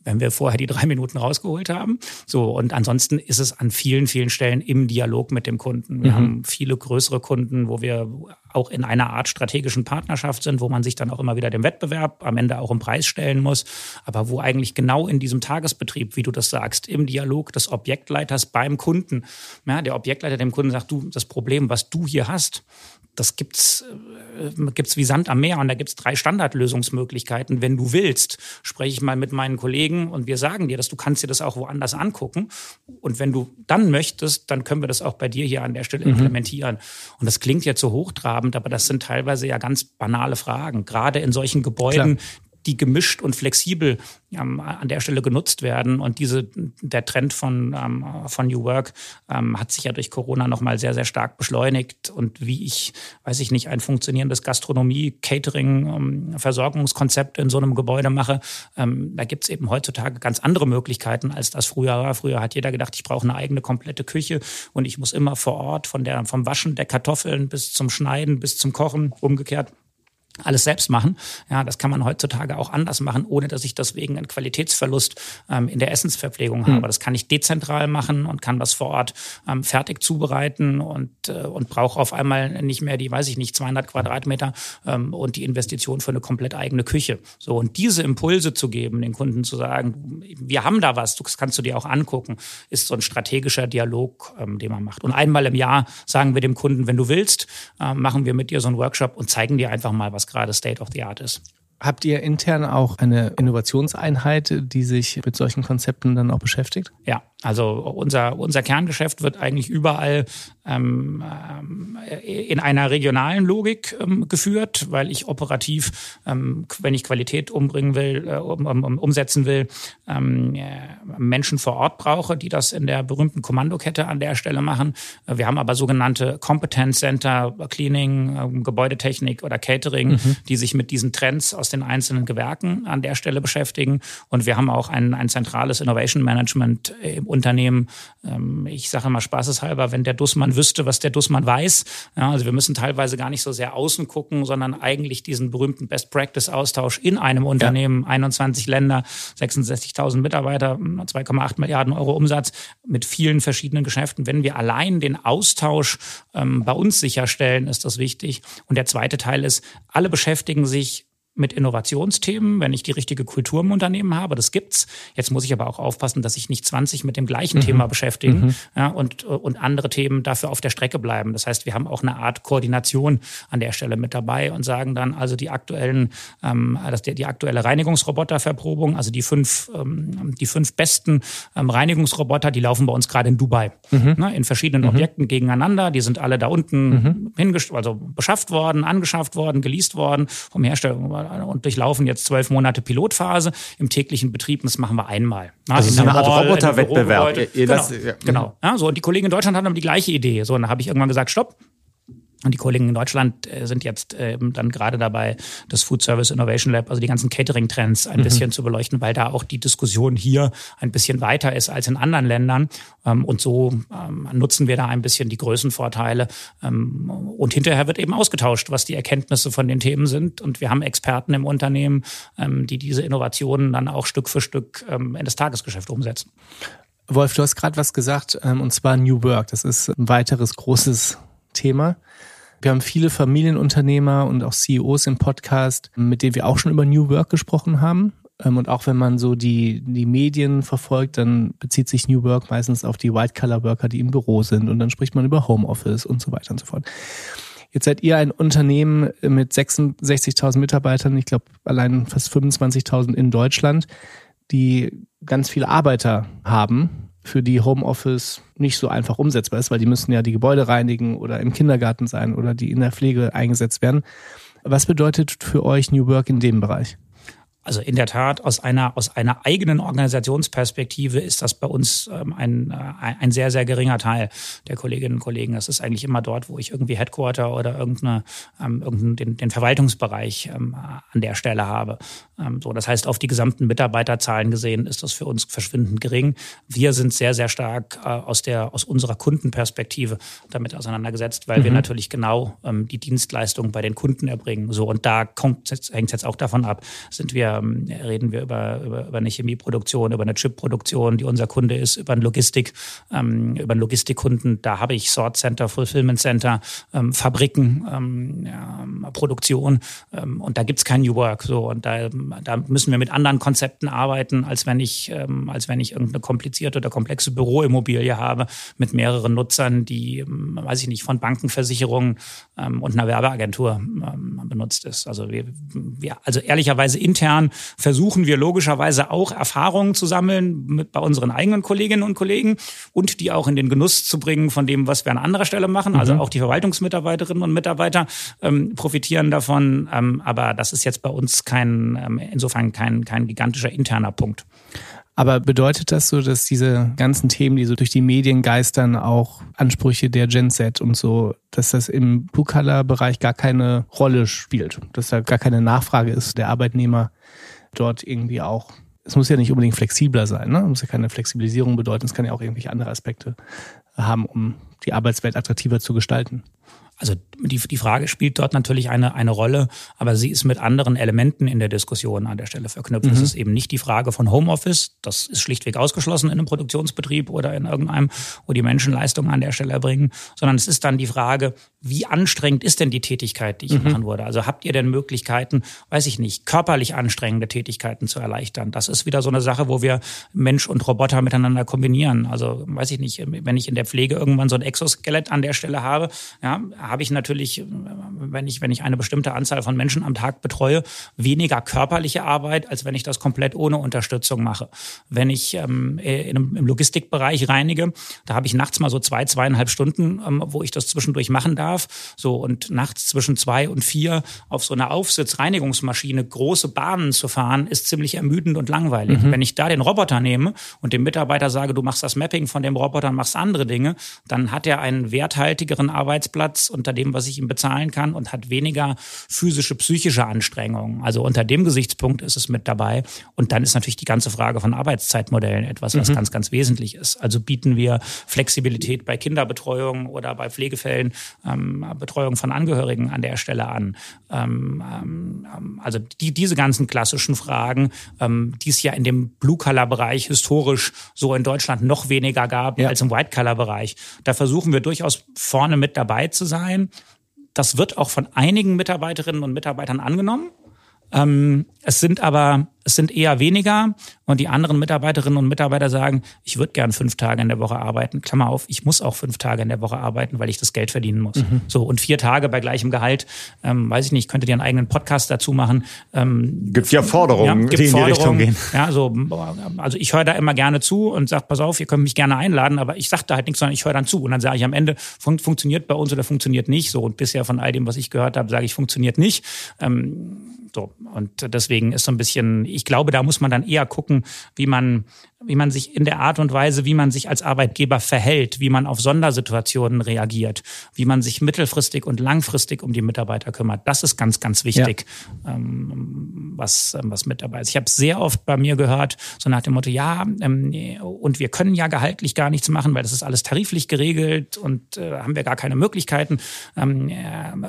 wenn wir vorher die drei Minuten rausgeholt haben. So, und ansonsten ist es an vielen, vielen Stellen im Dialog mit dem Kunden. Wir mhm. haben viele größere Kunden, wo wir auch in einer Art strategischen Partnerschaft sind, wo man sich dann auch immer wieder dem Wettbewerb am Ende auch im Preis stellen muss, aber wo eigentlich genau in diesem Tagesbetrieb, wie du das sagst, im Dialog des Objektleiters beim Kunden, ja, der Objektleiter dem Kunden sagt, du, das Problem, was du hier hast, das gibt's äh, gibt's wie Sand am Meer und da gibt's drei Standardlösungsmöglichkeiten. Wenn du willst, spreche ich mal mit meinen Kollegen und wir sagen dir, dass du kannst dir das auch woanders angucken. Und wenn du dann möchtest, dann können wir das auch bei dir hier an der Stelle mhm. implementieren. Und das klingt jetzt so hochtrabend, aber das sind teilweise ja ganz banale Fragen. Gerade in solchen Gebäuden, Klar die gemischt und flexibel ähm, an der Stelle genutzt werden. Und diese, der Trend von, ähm, von New Work ähm, hat sich ja durch Corona nochmal sehr, sehr stark beschleunigt. Und wie ich, weiß ich nicht, ein funktionierendes Gastronomie, Catering, ähm, Versorgungskonzept in so einem Gebäude mache, ähm, da gibt's eben heutzutage ganz andere Möglichkeiten, als das früher war. Früher hat jeder gedacht, ich brauche eine eigene komplette Küche und ich muss immer vor Ort von der, vom Waschen der Kartoffeln bis zum Schneiden, bis zum Kochen, umgekehrt alles selbst machen. Ja, das kann man heutzutage auch anders machen, ohne dass ich deswegen einen Qualitätsverlust ähm, in der Essensverpflegung mhm. habe. Das kann ich dezentral machen und kann das vor Ort ähm, fertig zubereiten und, äh, und brauche auf einmal nicht mehr die, weiß ich nicht, 200 Quadratmeter ähm, und die Investition für eine komplett eigene Küche. So und diese Impulse zu geben, den Kunden zu sagen, wir haben da was, das kannst du dir auch angucken, ist so ein strategischer Dialog, ähm, den man macht. Und einmal im Jahr sagen wir dem Kunden, wenn du willst, äh, machen wir mit dir so einen Workshop und zeigen dir einfach mal, was gerade State of the Art ist. Habt ihr intern auch eine Innovationseinheit, die sich mit solchen Konzepten dann auch beschäftigt? Ja, also unser, unser Kerngeschäft wird eigentlich überall ähm, ähm, in einer regionalen Logik ähm, geführt, weil ich operativ, ähm, wenn ich Qualität umbringen will, äh, um, um, umsetzen will, ähm, äh, Menschen vor Ort brauche, die das in der berühmten Kommandokette an der Stelle machen. Wir haben aber sogenannte Competence Center, Cleaning, äh, Gebäudetechnik oder Catering, mhm. die sich mit diesen Trends aus den einzelnen Gewerken an der Stelle beschäftigen. Und wir haben auch ein, ein zentrales Innovation Management im Unternehmen. Ähm, ich sage mal spaßeshalber, wenn der Dussmann Dussmann wüsste, was der Dussmann weiß. Ja, also wir müssen teilweise gar nicht so sehr außen gucken, sondern eigentlich diesen berühmten Best-Practice-Austausch in einem Unternehmen, ja. 21 Länder, 66.000 Mitarbeiter, 2,8 Milliarden Euro Umsatz mit vielen verschiedenen Geschäften. Wenn wir allein den Austausch ähm, bei uns sicherstellen, ist das wichtig. Und der zweite Teil ist, alle beschäftigen sich mit Innovationsthemen, wenn ich die richtige Kultur im Unternehmen habe. Das gibt's. Jetzt muss ich aber auch aufpassen, dass ich nicht 20 mit dem gleichen mhm. Thema beschäftigen mhm. ja, und, und andere Themen dafür auf der Strecke bleiben. Das heißt, wir haben auch eine Art Koordination an der Stelle mit dabei und sagen dann also die aktuellen, ähm, das, die, die aktuelle Reinigungsroboterverprobung, also die fünf, ähm, die fünf besten ähm, Reinigungsroboter, die laufen bei uns gerade in Dubai, mhm. ne, in verschiedenen mhm. Objekten gegeneinander. Die sind alle da unten mhm. also beschafft worden, angeschafft worden, geleast worden vom Hersteller und durchlaufen jetzt zwölf Monate Pilotphase im täglichen Betrieb. Und das machen wir einmal. Also so eine Art Roboterwettbewerb. Genau, ja. genau. Ja, so, und die Kollegen in Deutschland hatten die gleiche Idee. So, und dann habe ich irgendwann gesagt, stopp, und die Kollegen in Deutschland äh, sind jetzt äh, dann gerade dabei, das Food Service Innovation Lab, also die ganzen Catering-Trends ein mhm. bisschen zu beleuchten, weil da auch die Diskussion hier ein bisschen weiter ist als in anderen Ländern. Ähm, und so ähm, nutzen wir da ein bisschen die Größenvorteile. Ähm, und hinterher wird eben ausgetauscht, was die Erkenntnisse von den Themen sind. Und wir haben Experten im Unternehmen, die diese Innovationen dann auch Stück für Stück in das Tagesgeschäft umsetzen. Wolf, du hast gerade was gesagt, und zwar New Work. Das ist ein weiteres großes Thema. Wir haben viele Familienunternehmer und auch CEOs im Podcast, mit denen wir auch schon über New Work gesprochen haben. Ähm, und auch wenn man so die, die Medien verfolgt, dann bezieht sich New Work meistens auf die White-Collar-Worker, die im Büro sind. Und dann spricht man über Homeoffice und so weiter und so fort. Jetzt seid ihr ein Unternehmen mit 66.000 Mitarbeitern, ich glaube allein fast 25.000 in Deutschland, die ganz viele Arbeiter haben für die Homeoffice nicht so einfach umsetzbar ist, weil die müssen ja die Gebäude reinigen oder im Kindergarten sein oder die in der Pflege eingesetzt werden. Was bedeutet für euch New Work in dem Bereich? Also in der Tat, aus einer, aus einer eigenen Organisationsperspektive ist das bei uns ähm, ein, äh, ein sehr, sehr geringer Teil der Kolleginnen und Kollegen. Das ist eigentlich immer dort, wo ich irgendwie Headquarter oder irgendeine, ähm, irgendeinen, den, den Verwaltungsbereich ähm, an der Stelle habe. Ähm, so, das heißt, auf die gesamten Mitarbeiterzahlen gesehen ist das für uns verschwindend gering. Wir sind sehr, sehr stark äh, aus, der, aus unserer Kundenperspektive damit auseinandergesetzt, weil mhm. wir natürlich genau ähm, die Dienstleistung bei den Kunden erbringen. So, und da hängt es jetzt auch davon ab, sind wir ähm, reden wir über, über, über eine Chemieproduktion, über eine Chipproduktion, die unser Kunde ist, über ein Logistik, ähm, über einen Logistikkunden. Da habe ich Sort Center, Fulfillment Center, ähm, Fabriken, ähm, ja, Produktion ähm, und da gibt's kein New Work. So und da, da müssen wir mit anderen Konzepten arbeiten, als wenn ich ähm, als wenn ich irgendeine komplizierte oder komplexe Büroimmobilie habe mit mehreren Nutzern, die, ähm, weiß ich nicht, von Banken, Versicherungen ähm, und einer Werbeagentur ähm, benutzt ist. Also wir, wir also ehrlicherweise intern versuchen wir logischerweise auch Erfahrungen zu sammeln mit bei unseren eigenen Kolleginnen und Kollegen und die auch in den Genuss zu bringen von dem, was wir an anderer Stelle machen. Also mhm. auch die Verwaltungsmitarbeiterinnen und Mitarbeiter ähm, profitieren davon. Ähm, aber das ist jetzt bei uns kein, ähm, insofern kein, kein gigantischer interner Punkt. Aber bedeutet das so, dass diese ganzen Themen, die so durch die Medien geistern, auch Ansprüche der Gen Z und so, dass das im Blue-Color-Bereich gar keine Rolle spielt, dass da gar keine Nachfrage ist, der Arbeitnehmer dort irgendwie auch es muss ja nicht unbedingt flexibler sein, ne? Es muss ja keine Flexibilisierung bedeuten, es kann ja auch irgendwelche andere Aspekte haben, um die Arbeitswelt attraktiver zu gestalten. Also die, die Frage spielt dort natürlich eine, eine Rolle, aber sie ist mit anderen Elementen in der Diskussion an der Stelle verknüpft. Mhm. Es ist eben nicht die Frage von Homeoffice, das ist schlichtweg ausgeschlossen in einem Produktionsbetrieb oder in irgendeinem, wo die Menschen Leistungen an der Stelle erbringen, sondern es ist dann die Frage, wie anstrengend ist denn die Tätigkeit, die ich mhm. machen würde? Also habt ihr denn Möglichkeiten, weiß ich nicht, körperlich anstrengende Tätigkeiten zu erleichtern? Das ist wieder so eine Sache, wo wir Mensch und Roboter miteinander kombinieren. Also weiß ich nicht, wenn ich in der Pflege irgendwann so ein Exoskelett an der Stelle habe, ja, habe ich natürlich, wenn ich, wenn ich eine bestimmte Anzahl von Menschen am Tag betreue, weniger körperliche Arbeit, als wenn ich das komplett ohne Unterstützung mache. Wenn ich ähm, in einem, im Logistikbereich reinige, da habe ich nachts mal so zwei, zweieinhalb Stunden, ähm, wo ich das zwischendurch machen darf. So und nachts zwischen zwei und vier auf so einer Aufsitzreinigungsmaschine große Bahnen zu fahren, ist ziemlich ermüdend und langweilig. Mhm. Wenn ich da den Roboter nehme und dem Mitarbeiter sage, du machst das Mapping von dem Roboter, machst andere Dinge, dann hat er einen werthaltigeren Arbeitsplatz unter dem, was ich ihm bezahlen kann und hat weniger physische, psychische Anstrengungen. Also unter dem Gesichtspunkt ist es mit dabei. Und dann ist natürlich die ganze Frage von Arbeitszeitmodellen etwas, was mhm. ganz, ganz wesentlich ist. Also bieten wir Flexibilität bei Kinderbetreuung oder bei Pflegefällen, ähm, Betreuung von Angehörigen an der Stelle an. Ähm, ähm, also die, diese ganzen klassischen Fragen, ähm, die es ja in dem Blue-Color-Bereich historisch so in Deutschland noch weniger gab ja. als im White-Color-Bereich. Da versuchen wir durchaus vorne mit dabei zu sein. Das wird auch von einigen Mitarbeiterinnen und Mitarbeitern angenommen. Ähm, es sind aber, es sind eher weniger und die anderen Mitarbeiterinnen und Mitarbeiter sagen, ich würde gern fünf Tage in der Woche arbeiten. Klammer auf, ich muss auch fünf Tage in der Woche arbeiten, weil ich das Geld verdienen muss. Mhm. So und vier Tage bei gleichem Gehalt, ähm, weiß ich nicht, könntet ihr einen eigenen Podcast dazu machen. Ähm, gibt ja Forderungen, ja, gibt die in die Richtung gehen. Ja, so, also ich höre da immer gerne zu und sage, pass auf, ihr könnt mich gerne einladen, aber ich sage da halt nichts, sondern ich höre dann zu und dann sage ich am Ende, fun funktioniert bei uns oder funktioniert nicht. So und bisher von all dem, was ich gehört habe, sage ich, funktioniert nicht. Ähm, so und deswegen ist so ein bisschen, ich glaube, da muss man dann eher gucken, wie man wie man sich in der Art und Weise, wie man sich als Arbeitgeber verhält, wie man auf Sondersituationen reagiert, wie man sich mittelfristig und langfristig um die Mitarbeiter kümmert. Das ist ganz, ganz wichtig, ja. ähm, was, ähm, was mit dabei ist. Ich habe sehr oft bei mir gehört, so nach dem Motto, ja, ähm, und wir können ja gehaltlich gar nichts machen, weil das ist alles tariflich geregelt und äh, haben wir gar keine Möglichkeiten, äh,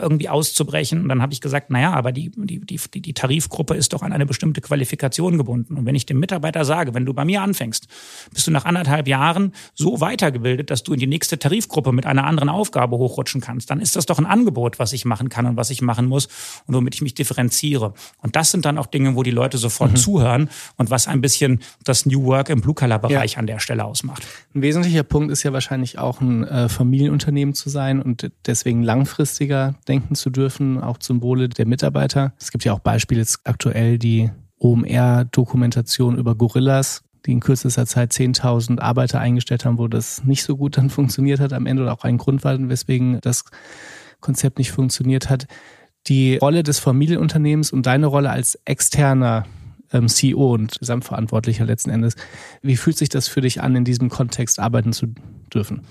irgendwie auszubrechen. Und dann habe ich gesagt, naja, aber die, die, die, die Tarifgruppe ist doch an eine bestimmte Qualifikation gebunden. Und wenn ich dem Mitarbeiter sage, wenn du bei mir anfängst, anfängst, bist du nach anderthalb Jahren so weitergebildet, dass du in die nächste Tarifgruppe mit einer anderen Aufgabe hochrutschen kannst. Dann ist das doch ein Angebot, was ich machen kann und was ich machen muss und womit ich mich differenziere. Und das sind dann auch Dinge, wo die Leute sofort mhm. zuhören und was ein bisschen das New Work im Blue-Color-Bereich ja. an der Stelle ausmacht. Ein wesentlicher Punkt ist ja wahrscheinlich auch ein äh, Familienunternehmen zu sein und deswegen langfristiger denken zu dürfen, auch zum Wohle der Mitarbeiter. Es gibt ja auch Beispiele jetzt aktuell, die OMR-Dokumentation über Gorillas, die in kürzester Zeit 10.000 Arbeiter eingestellt haben, wo das nicht so gut dann funktioniert hat am Ende oder auch ein Grund war, weswegen das Konzept nicht funktioniert hat. Die Rolle des Familienunternehmens und deine Rolle als externer ähm, CEO und Gesamtverantwortlicher letzten Endes. Wie fühlt sich das für dich an, in diesem Kontext arbeiten zu dürfen?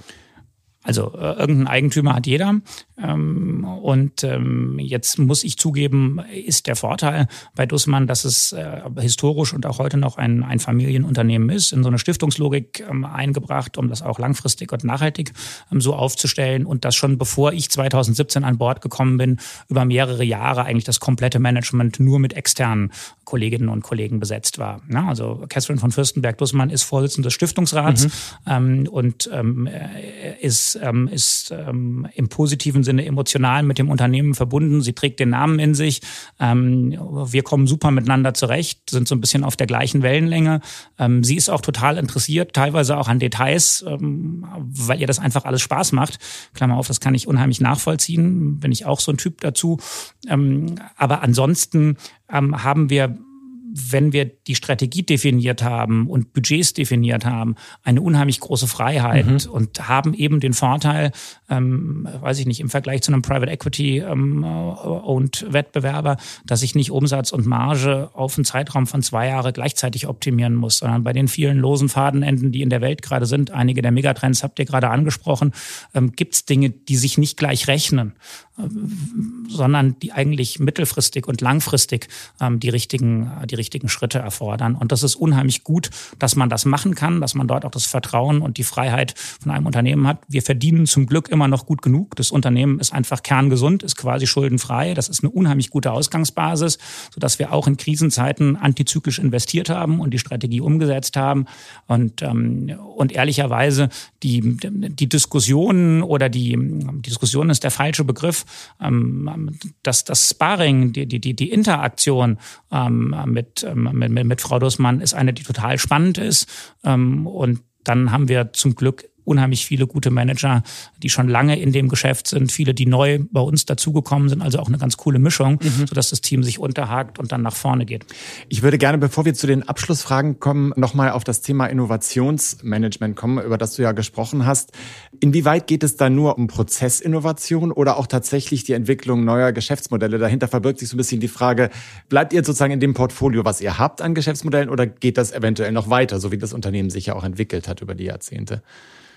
Also äh, irgendein Eigentümer hat jeder. Ähm, und ähm, jetzt muss ich zugeben, ist der Vorteil bei Dussmann, dass es äh, historisch und auch heute noch ein, ein Familienunternehmen ist, in so eine Stiftungslogik ähm, eingebracht, um das auch langfristig und nachhaltig ähm, so aufzustellen. Und das schon bevor ich 2017 an Bord gekommen bin, über mehrere Jahre eigentlich das komplette Management nur mit externen Kolleginnen und Kollegen besetzt war. Ja, also Catherine von Fürstenberg-Dussmann ist Vorsitzende des Stiftungsrats mhm. ähm, und ähm, äh, ist, ähm, ist ähm, im positiven Sinne emotional mit dem Unternehmen verbunden. Sie trägt den Namen in sich. Ähm, wir kommen super miteinander zurecht, sind so ein bisschen auf der gleichen Wellenlänge. Ähm, sie ist auch total interessiert, teilweise auch an Details, ähm, weil ihr das einfach alles Spaß macht. Klammer auf, das kann ich unheimlich nachvollziehen, bin ich auch so ein Typ dazu. Ähm, aber ansonsten ähm, haben wir wenn wir die Strategie definiert haben und Budgets definiert haben, eine unheimlich große Freiheit mhm. und haben eben den Vorteil, ähm, weiß ich nicht, im Vergleich zu einem Private Equity ähm, und Wettbewerber, dass ich nicht Umsatz und Marge auf einen Zeitraum von zwei Jahre gleichzeitig optimieren muss, sondern bei den vielen losen Fadenenden, die in der Welt gerade sind, einige der Megatrends habt ihr gerade angesprochen, ähm, gibt es Dinge, die sich nicht gleich rechnen sondern die eigentlich mittelfristig und langfristig ähm, die richtigen, die richtigen Schritte erfordern. Und das ist unheimlich gut, dass man das machen kann, dass man dort auch das Vertrauen und die Freiheit von einem Unternehmen hat. Wir verdienen zum Glück immer noch gut genug. Das Unternehmen ist einfach kerngesund, ist quasi schuldenfrei. Das ist eine unheimlich gute Ausgangsbasis, sodass wir auch in Krisenzeiten antizyklisch investiert haben und die Strategie umgesetzt haben. Und, ähm, und ehrlicherweise die, die Diskussionen oder die, die Diskussion ist der falsche Begriff, ähm, das, das Sparring, die, die, die Interaktion ähm, mit, ähm, mit, mit Frau Dussmann ist eine, die total spannend ist. Ähm, und dann haben wir zum Glück unheimlich viele gute Manager, die schon lange in dem Geschäft sind, viele, die neu bei uns dazugekommen sind, also auch eine ganz coole Mischung, mhm. sodass das Team sich unterhakt und dann nach vorne geht. Ich würde gerne, bevor wir zu den Abschlussfragen kommen, nochmal auf das Thema Innovationsmanagement kommen, über das du ja gesprochen hast. Inwieweit geht es da nur um Prozessinnovation oder auch tatsächlich die Entwicklung neuer Geschäftsmodelle? Dahinter verbirgt sich so ein bisschen die Frage, bleibt ihr sozusagen in dem Portfolio, was ihr habt an Geschäftsmodellen oder geht das eventuell noch weiter, so wie das Unternehmen sich ja auch entwickelt hat über die Jahrzehnte?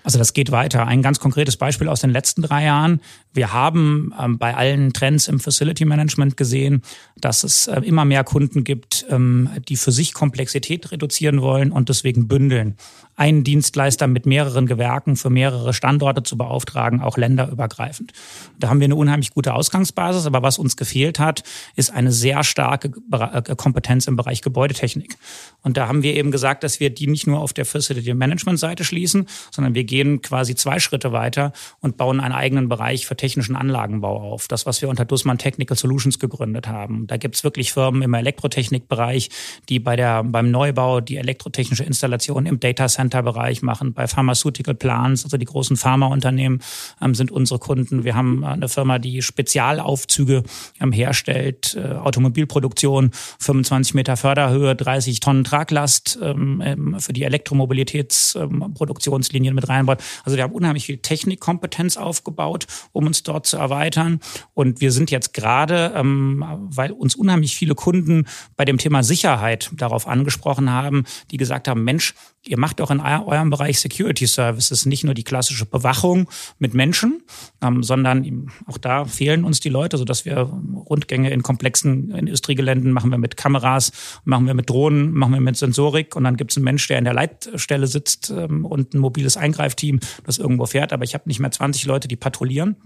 Also das geht weiter. Ein ganz konkretes Beispiel aus den letzten drei Jahren. Wir haben ähm, bei allen Trends im Facility Management gesehen, dass es äh, immer mehr Kunden gibt, ähm, die für sich Komplexität reduzieren wollen und deswegen bündeln. Einen Dienstleister mit mehreren Gewerken für mehrere Standorte zu beauftragen, auch länderübergreifend. Da haben wir eine unheimlich gute Ausgangsbasis, aber was uns gefehlt hat, ist eine sehr starke äh, Kompetenz im Bereich Gebäudetechnik. Und da haben wir eben gesagt, dass wir die nicht nur auf der Facility Management Seite schließen, sondern wir gehen quasi zwei Schritte weiter und bauen einen eigenen Bereich für technischen Anlagenbau auf. Das, was wir unter Dussmann Technical Solutions gegründet haben. Da gibt es wirklich Firmen im Elektrotechnikbereich, die bei der, beim Neubau die elektrotechnische Installation im Data Center Bereich machen. Bei Pharmaceutical Plants, also die großen Pharmaunternehmen, ähm, sind unsere Kunden. Wir haben eine Firma, die Spezialaufzüge ähm, herstellt, äh, Automobilproduktion, 25 Meter Förderhöhe, 30 Tonnen Traglast ähm, ähm, für die Elektromobilitätsproduktionslinien mit reinbaut. Also wir haben unheimlich viel Technikkompetenz aufgebaut, um uns dort zu erweitern. Und wir sind jetzt gerade, ähm, weil uns unheimlich viele Kunden bei dem Thema Sicherheit darauf angesprochen haben, die gesagt haben, Mensch, ihr macht auch in eurem Bereich Security Services nicht nur die klassische Bewachung mit Menschen, ähm, sondern auch da fehlen uns die Leute, sodass wir Rundgänge in komplexen Industriegeländen machen wir mit Kameras, machen wir mit Drohnen, machen wir mit Sensorik und dann gibt es einen Mensch, der in der Leitstelle sitzt ähm, und ein mobiles Eingreifteam, das irgendwo fährt, aber ich habe nicht mehr 20 Leute, die patrouillieren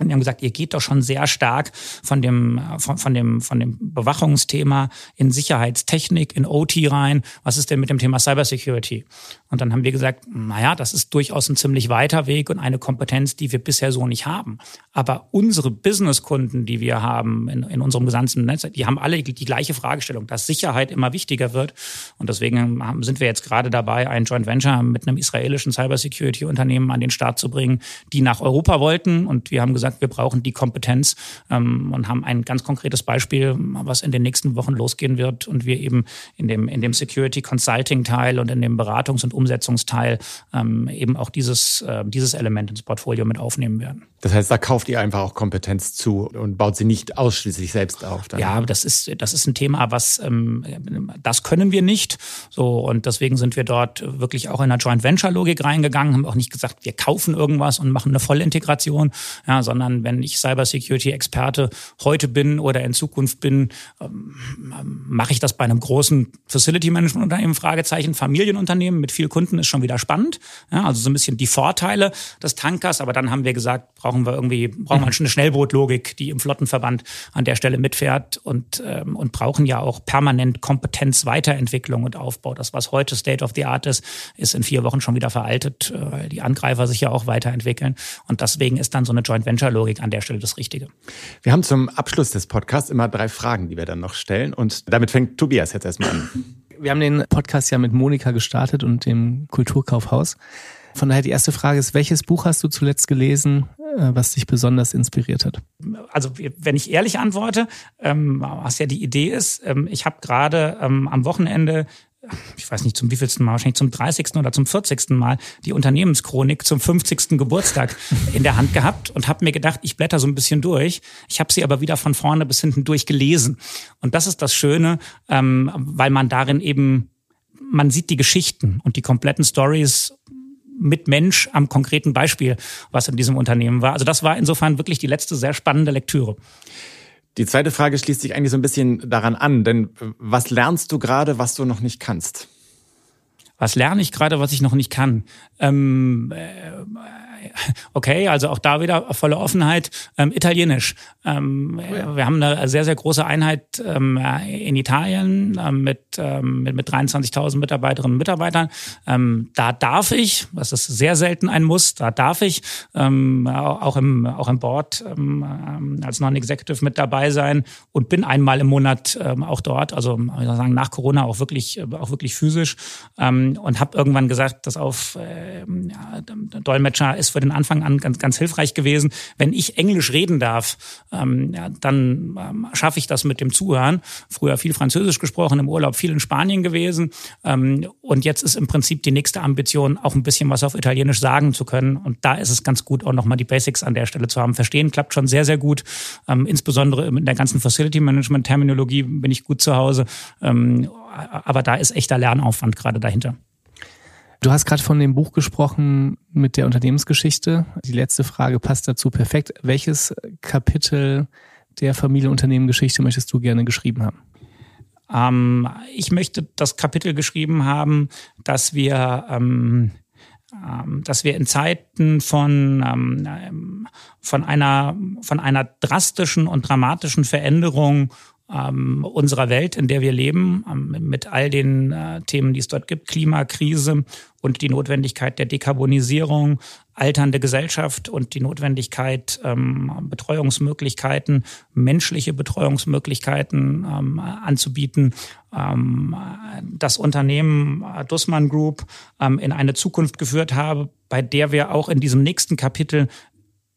und die haben gesagt, ihr geht doch schon sehr stark von dem, von, von, dem, von dem Bewachungsthema in Sicherheitstechnik, in OT rein. Was ist denn mit dem Thema Cybersecurity? Und dann haben wir gesagt, naja, das ist durchaus ein ziemlich weiter Weg und eine Kompetenz, die wir bisher so nicht haben. Aber unsere Businesskunden, die wir haben in, in unserem gesamten Netz, die haben alle die, gleiche Fragestellung, dass Sicherheit immer wichtiger wird. Und deswegen sind wir jetzt gerade dabei, ein Joint Venture mit einem israelischen Cybersecurity-Unternehmen an den Start zu bringen, die nach Europa wollten. Und wir haben gesagt, wir brauchen die Kompetenz ähm, und haben ein ganz konkretes Beispiel, was in den nächsten Wochen losgehen wird und wir eben in dem, in dem Security Consulting Teil und in dem Beratungs- und Umsetzungsteil ähm, eben auch dieses, äh, dieses Element ins Portfolio mit aufnehmen werden. Das heißt, da kauft ihr einfach auch Kompetenz zu und baut sie nicht ausschließlich selbst auf. Dann. Ja, das ist, das ist ein Thema, was ähm, das können wir nicht. So, und deswegen sind wir dort wirklich auch in einer Joint Venture-Logik reingegangen, haben auch nicht gesagt, wir kaufen irgendwas und machen eine Vollintegration, ja, sondern wenn ich Cybersecurity-Experte heute bin oder in Zukunft bin, ähm, mache ich das bei einem großen Facility-Management-Unternehmen, Fragezeichen, Familienunternehmen mit viel Kunden ist schon wieder spannend. Ja, also so ein bisschen die Vorteile des Tankers, aber dann haben wir gesagt, brauchen wir irgendwie, brauchen wir eine Schnellbootlogik, die im Flottenverband an der Stelle mitfährt und, ähm, und brauchen ja auch permanent Kompetenz, Weiterentwicklung und Aufbau. Das, was heute State of the Art ist, ist in vier Wochen schon wieder veraltet, äh, weil die Angreifer sich ja auch weiterentwickeln. Und deswegen ist dann so eine Joint Venture Logik an der Stelle das Richtige. Wir haben zum Abschluss des Podcasts immer drei Fragen, die wir dann noch stellen. Und damit fängt Tobias jetzt erstmal an. Wir haben den Podcast ja mit Monika gestartet und dem Kulturkaufhaus. Von daher die erste Frage ist, welches Buch hast du zuletzt gelesen, äh, was dich besonders inspiriert hat? Also wenn ich ehrlich antworte, ähm, was ja die Idee ist, ähm, ich habe gerade ähm, am Wochenende ich weiß nicht zum wievielsten Mal, wahrscheinlich zum 30. oder zum 40. Mal die Unternehmenschronik zum 50. Geburtstag in der Hand gehabt und habe mir gedacht, ich blätter so ein bisschen durch. Ich habe sie aber wieder von vorne bis hinten durchgelesen. Und das ist das Schöne, ähm, weil man darin eben, man sieht die Geschichten und die kompletten Stories mit Mensch am konkreten Beispiel, was in diesem Unternehmen war. Also das war insofern wirklich die letzte sehr spannende Lektüre. Die zweite Frage schließt sich eigentlich so ein bisschen daran an, denn was lernst du gerade, was du noch nicht kannst? Was lerne ich gerade, was ich noch nicht kann? Ähm, äh, okay, also auch da wieder volle Offenheit. Ähm, Italienisch. Ähm, oh ja. Wir haben eine sehr, sehr große Einheit ähm, in Italien ähm, mit, ähm, mit, mit 23.000 Mitarbeiterinnen und Mitarbeitern. Ähm, da darf ich, das ist sehr selten ein Muss, da darf ich ähm, auch, im, auch im Board ähm, als Non-Executive mit dabei sein und bin einmal im Monat ähm, auch dort, also sagen, nach Corona auch wirklich, auch wirklich physisch ähm, und habe irgendwann gesagt, dass auf äh, ja, Dolmetscher ist für den Anfang an ganz, ganz hilfreich gewesen. Wenn ich Englisch reden darf, ähm, ja, dann ähm, schaffe ich das mit dem Zuhören. Früher viel Französisch gesprochen, im Urlaub viel in Spanien gewesen. Ähm, und jetzt ist im Prinzip die nächste Ambition, auch ein bisschen was auf Italienisch sagen zu können. Und da ist es ganz gut, auch nochmal die Basics an der Stelle zu haben. Verstehen klappt schon sehr, sehr gut. Ähm, insbesondere in der ganzen Facility Management Terminologie bin ich gut zu Hause. Ähm, aber da ist echter Lernaufwand gerade dahinter. Du hast gerade von dem Buch gesprochen mit der Unternehmensgeschichte. Die letzte Frage passt dazu perfekt. Welches Kapitel der Familienunternehmengeschichte möchtest du gerne geschrieben haben? Ähm, ich möchte das Kapitel geschrieben haben, dass wir ähm, ähm, dass wir in Zeiten von, ähm, von, einer, von einer drastischen und dramatischen Veränderung ähm, unserer Welt, in der wir leben, ähm, mit all den äh, Themen, die es dort gibt, Klimakrise und die Notwendigkeit der Dekarbonisierung, alternde Gesellschaft und die Notwendigkeit, ähm, Betreuungsmöglichkeiten, menschliche Betreuungsmöglichkeiten ähm, anzubieten, ähm, das Unternehmen äh, Dussmann Group ähm, in eine Zukunft geführt habe, bei der wir auch in diesem nächsten Kapitel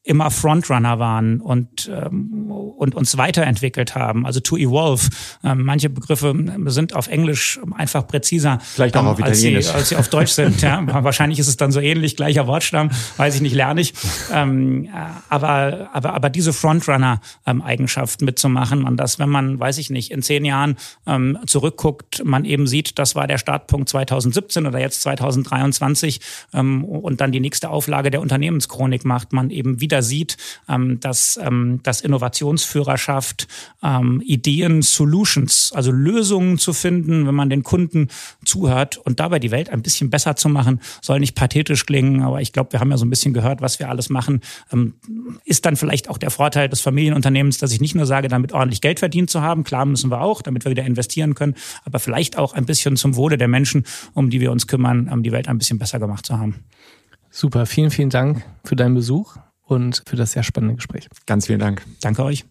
immer Frontrunner waren und, ähm, und uns weiterentwickelt haben, also to evolve. Ähm, manche Begriffe sind auf Englisch einfach präziser, Vielleicht auch ähm, auf als, sie, als sie auf Deutsch sind. ja. Wahrscheinlich ist es dann so ähnlich, gleicher Wortstamm, weiß ich nicht, lerne ich. Ähm, äh, aber, aber, aber diese Frontrunner-Eigenschaft mitzumachen und dass, wenn man, weiß ich nicht, in zehn Jahren ähm, zurückguckt, man eben sieht, das war der Startpunkt 2017 oder jetzt 2023 ähm, und dann die nächste Auflage der Unternehmenschronik macht, man eben wieder sieht, ähm, dass, ähm, dass Innovationsführerschaft, ähm, Ideen, Solutions, also Lösungen zu finden, wenn man den Kunden zuhört und dabei die Welt ein bisschen besser zu machen, soll nicht pathetisch klingen, aber ich glaube, wir haben ja so ein bisschen gehört, was wir alles machen, ist dann vielleicht auch der Vorteil des Familienunternehmens, dass ich nicht nur sage, damit ordentlich Geld verdient zu haben, klar müssen wir auch, damit wir wieder investieren können, aber vielleicht auch ein bisschen zum Wohle der Menschen, um die wir uns kümmern, die Welt ein bisschen besser gemacht zu haben. Super, vielen, vielen Dank für deinen Besuch und für das sehr spannende Gespräch. Ganz vielen Dank. Danke euch.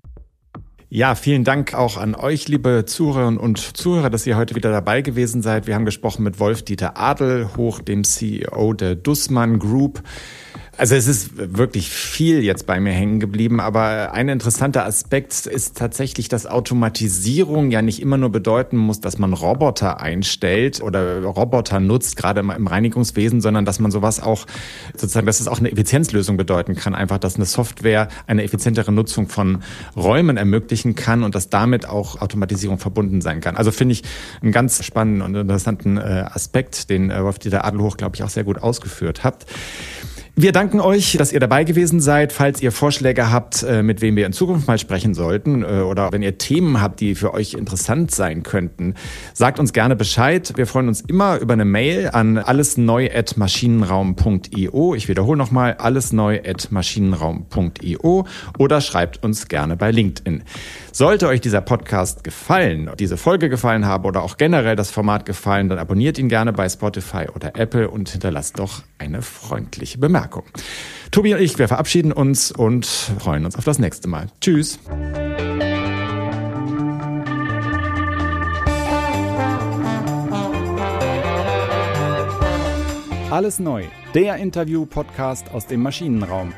Ja, vielen Dank auch an euch, liebe Zuhörerinnen und Zuhörer, dass ihr heute wieder dabei gewesen seid. Wir haben gesprochen mit Wolf-Dieter Adelhoch, dem CEO der Dussmann Group. Also es ist wirklich viel jetzt bei mir hängen geblieben, aber ein interessanter Aspekt ist tatsächlich, dass Automatisierung ja nicht immer nur bedeuten muss, dass man Roboter einstellt oder Roboter nutzt, gerade im Reinigungswesen, sondern dass man sowas auch sozusagen, dass es auch eine Effizienzlösung bedeuten kann, einfach, dass eine Software eine effizientere Nutzung von Räumen ermöglichen kann und dass damit auch Automatisierung verbunden sein kann. Also finde ich einen ganz spannenden und interessanten äh, Aspekt, den äh, Wolf-Dieter Adelhoch, glaube ich, auch sehr gut ausgeführt habt. Wir danken euch, dass ihr dabei gewesen seid. Falls ihr Vorschläge habt, äh, mit wem wir in Zukunft mal sprechen sollten äh, oder wenn ihr Themen habt, die für euch interessant sein könnten, sagt uns gerne Bescheid. Wir freuen uns immer über eine Mail an allesneu@maschinenraum.io. Ich wiederhole nochmal allesneu@maschinenraum.io oder schreibt uns gerne bei LinkedIn. Sollte euch dieser Podcast gefallen, diese Folge gefallen haben oder auch generell das Format gefallen, dann abonniert ihn gerne bei Spotify oder Apple und hinterlasst doch eine freundliche Bemerkung. Tobi und ich, wir verabschieden uns und freuen uns auf das nächste Mal. Tschüss. Alles neu, der Interview-Podcast aus dem Maschinenraum.